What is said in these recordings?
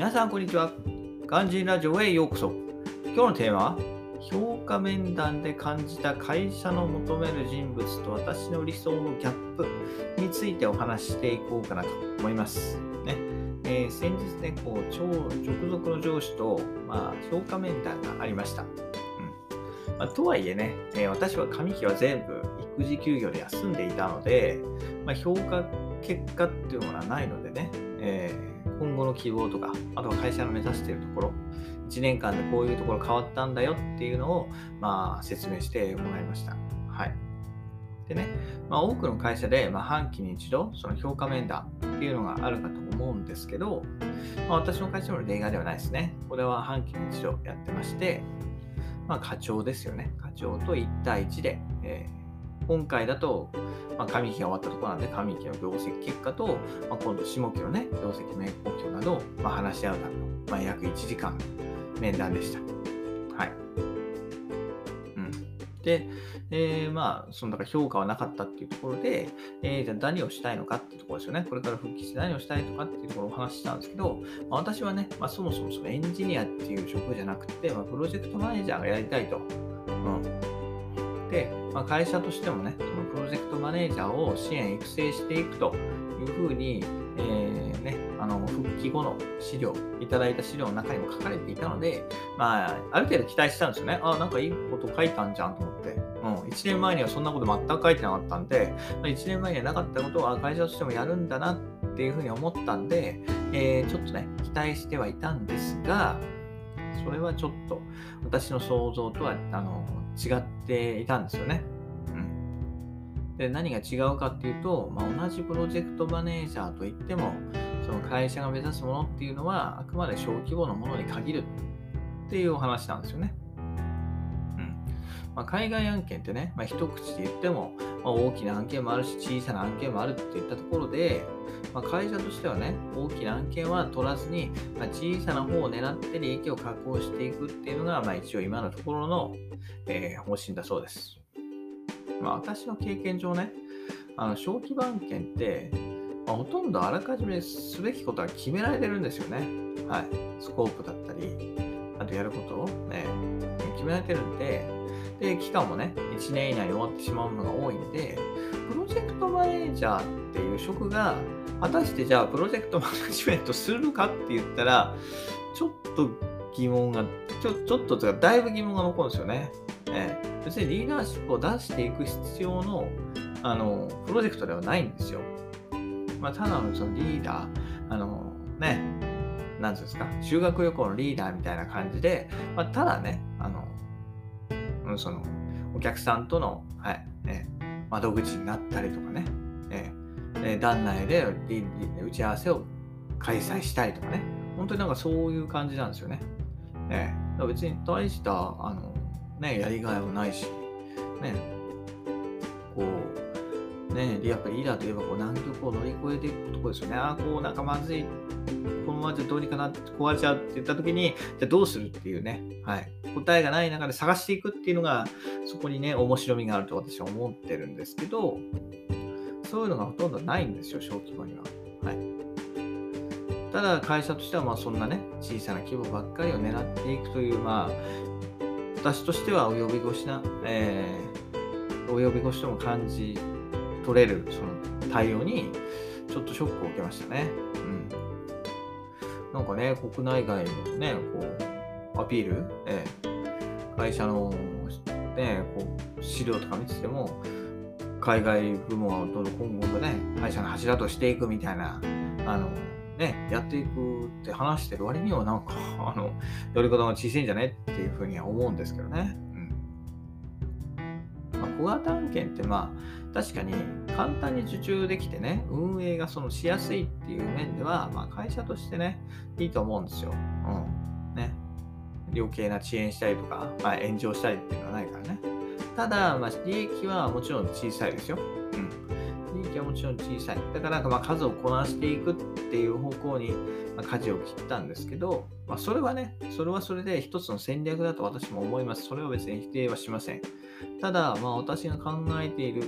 皆さん、こんにちは。肝心ラジオへようこそ。今日のテーマは、評価面談で感じた会社の求める人物と私の理想のギャップについてお話ししていこうかなと思います。ねえー、先日ね、こう超直属の上司と、まあ、評価面談がありました。うんまあ、とはいえね、えー、私は上期は全部育児休業で休んでいたので、まあ、評価結果っていうものはないのでね、えー、今後の希望とか、あとは会社の目指しているところ、1年間でこういうところ変わったんだよっていうのを、まあ、説明してもらいました。はい。でね、まあ、多くの会社で、まあ、半期に一度、その評価面談っていうのがあるかと思うんですけど、まあ、私の会社の例外ではないですね。これは半期に一度やってまして、まあ、課長ですよね。課長と1対1で、えー今回だと、まあ、上期が終わったところなんで、上期の業績結果と、まあ、今度下期のね、業績の目標などを、まあ、話し合うための、まあ、約1時間面談でした。はい。うん。で、えー、まあ、そのだから評価はなかったっていうところで、えー、じゃあ何をしたいのかっていうところですよね。これから復帰して何をしたいとかっていうところをお話ししたんですけど、まあ、私はね、まあ、そもそもそのエンジニアっていう職じゃなくて、まあ、プロジェクトマネージャーがやりたいと。うん。で、まあ、会社としてもね、そのプロジェクトマネージャーを支援、育成していくというふうに、えー、ね、あの復帰後の資料、いただいた資料の中にも書かれていたので、まあ、ある程度期待したんですよね。あ、なんかいいこと書いたんじゃんと思って。うん、1年前にはそんなこと全く書いてなかったんで、ま1年前にはなかったことは会社としてもやるんだなっていうふうに思ったんで、えー、ちょっとね、期待してはいたんですが、それはちょっと私の想像とはあの違っていたんですよね。うん、で何が違うかっていうと、まあ、同じプロジェクトマネージャーといってもその会社が目指すものっていうのはあくまで小規模のものに限るっていうお話なんですよね。まあ、海外案件ってね、まあ、一口で言っても、まあ、大きな案件もあるし、小さな案件もあるっていったところで、まあ、会社としてはね、大きな案件は取らずに、まあ、小さな方を狙って利益を確保していくっていうのが、まあ、一応今のところの、えー、方針だそうです。まあ、私の経験上ね、あの小規模案件って、まあ、ほとんどあらかじめすべきことは決められてるんですよね。はい。スコープだったり、あとやることを、ね、決められてるんで、で、期間もね、1年以内に終わってしまうのが多いんで、プロジェクトマネージャーっていう職が、果たしてじゃあプロジェクトマネジメントするのかって言ったら、ちょっと疑問が、ちょちょっととか、だいぶ疑問が残るんですよね。えー、別にリーダーシップを出していく必要の、あの、プロジェクトではないんですよ。まあ、ただのそのリーダー、あの、ね、なんですか、修学旅行のリーダーみたいな感じで、まあ、ただね、うん、そのお客さんとの、はいえ窓口になったりとかね、えー、団内で打ち合わせを開催したりとかね、本当になんかそういう感じなんですよね。えー、別に大したあの、ね、やりがいもないし、ね、こう、ね、やっぱりリーダーといえばこう難局を乗り越えていくとこですよね。ああ、こうなんかまずい、このままじゃどうにかなって壊れちゃうって言った時に、じゃあどうするっていうね、はい。答えがない中で探していくっていうのが、そこにね、面白みがあると私は思ってるんですけど、そういうのがほとんどないんですよ、小規模には。はい。ただ、会社としては、まあ、そんなね、小さな規模ばっかりを狙っていくという、まあ、私としては及び腰な、えー、及び腰とも感じ取れる、その対応に、ちょっとショックを受けましたね。うん。なんかね、国内外のね、こう、アピール、えー、会社の、ね、こう資料とか見てても、海外部門はどんどん今後ね、会社の柱としていくみたいな、あの、ね、やっていくって話してる割には、なんか、あの、やり方が小さいんじゃねっていうふうには思うんですけどね。小型案件ってまあ確かに簡単に受注できてね運営がそのしやすいっていう面では、まあ、会社としてねいいと思うんですよ。うん。ね。余計な遅延したりとか、まあ、炎上したりっていうのはないからね。ただ、まあ、利益はもちろん小さいですよ。利益はもちろん小さい。だからなんか、ま、数をこなしていくっていう方向に、ま、舵を切ったんですけど、まあ、それはね、それはそれで一つの戦略だと私も思います。それは別に否定はしません。ただ、まあ、私が考えている、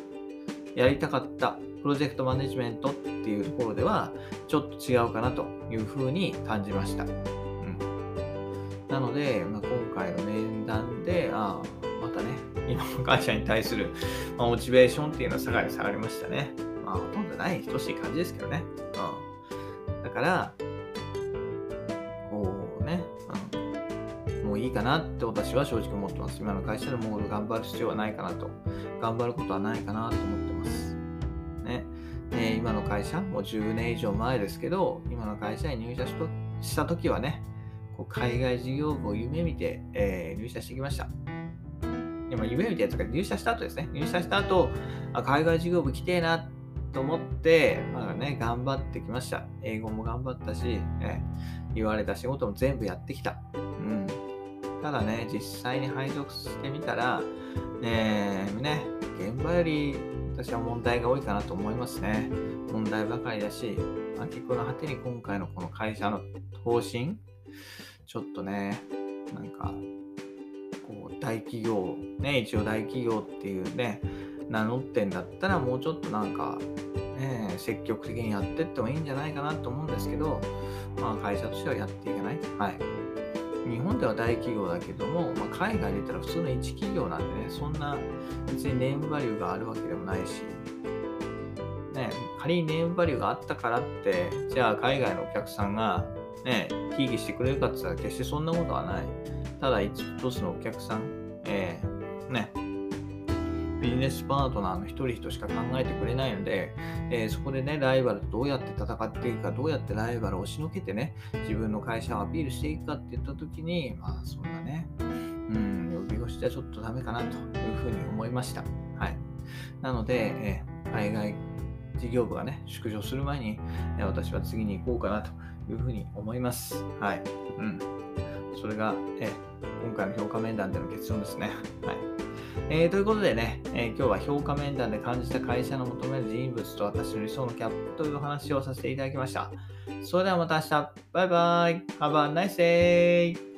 やりたかったプロジェクトマネジメントっていうところでは、ちょっと違うかなというふうに感じました。うん、なので、まあ、今回の、今の会社に対する、まあ、モチベーションっていうのは下がり下がりましたね。まあ、ほとんどない等しい感じですけどね。うん、だから、こうね、うん、もういいかなって私は正直思ってます。今の会社でもう頑張る必要はないかなと。頑張ることはないかなと思ってます。ね。え今の会社、もう10年以上前ですけど、今の会社に入社した時はね、こう海外事業部を夢見て、えー、入社してきました。今夢見てとか入社した後ですね。入社した後、あ海外事業部来てえなと思って、まあね、頑張ってきました。英語も頑張ったし、ね、言われた仕事も全部やってきた。うん。ただね、実際に配属してみたら、ねね、現場より私は問題が多いかなと思いますね。問題ばかりだし、まあ、結構の果てに今回のこの会社の方針、ちょっとね、なんか、こう、大企業、ね、一応大企業っていうね、名乗ってんだったらもうちょっとなんか、ね、積極的にやってってもいいんじゃないかなと思うんですけど、まあ会社としてはやっていけない。はい。日本では大企業だけども、まあ、海外で言ったら普通の一企業なんでね、そんな別にネームバリューがあるわけでもないし、ね、仮にネームバリューがあったからって、じゃあ海外のお客さんがね、ひいしてくれるかって言ったら決してそんなことはない。ただ一つのお客さん、えー、ね、ビジネスパートナーの一人人しか考えてくれないので、えー、そこでね、ライバルとどうやって戦っていくか、どうやってライバルを押しのけてね、自分の会社をアピールしていくかって言ったときに、まあそんなね、うん、呼び越しじゃちょっとダメかなというふうに思いました。はい。なので、えー、海外事業部がね、縮小する前に、え、私は次に行こうかなというふうに思います。はい。うん。それが、え、今回の評価面談での結論ですね。はい。えー、ということでね、えー、今日は評価面談で感じた会社の求める人物と私の理想のキャップというお話をさせていただきました。それではまた明日。バイバイ。Have a nice day!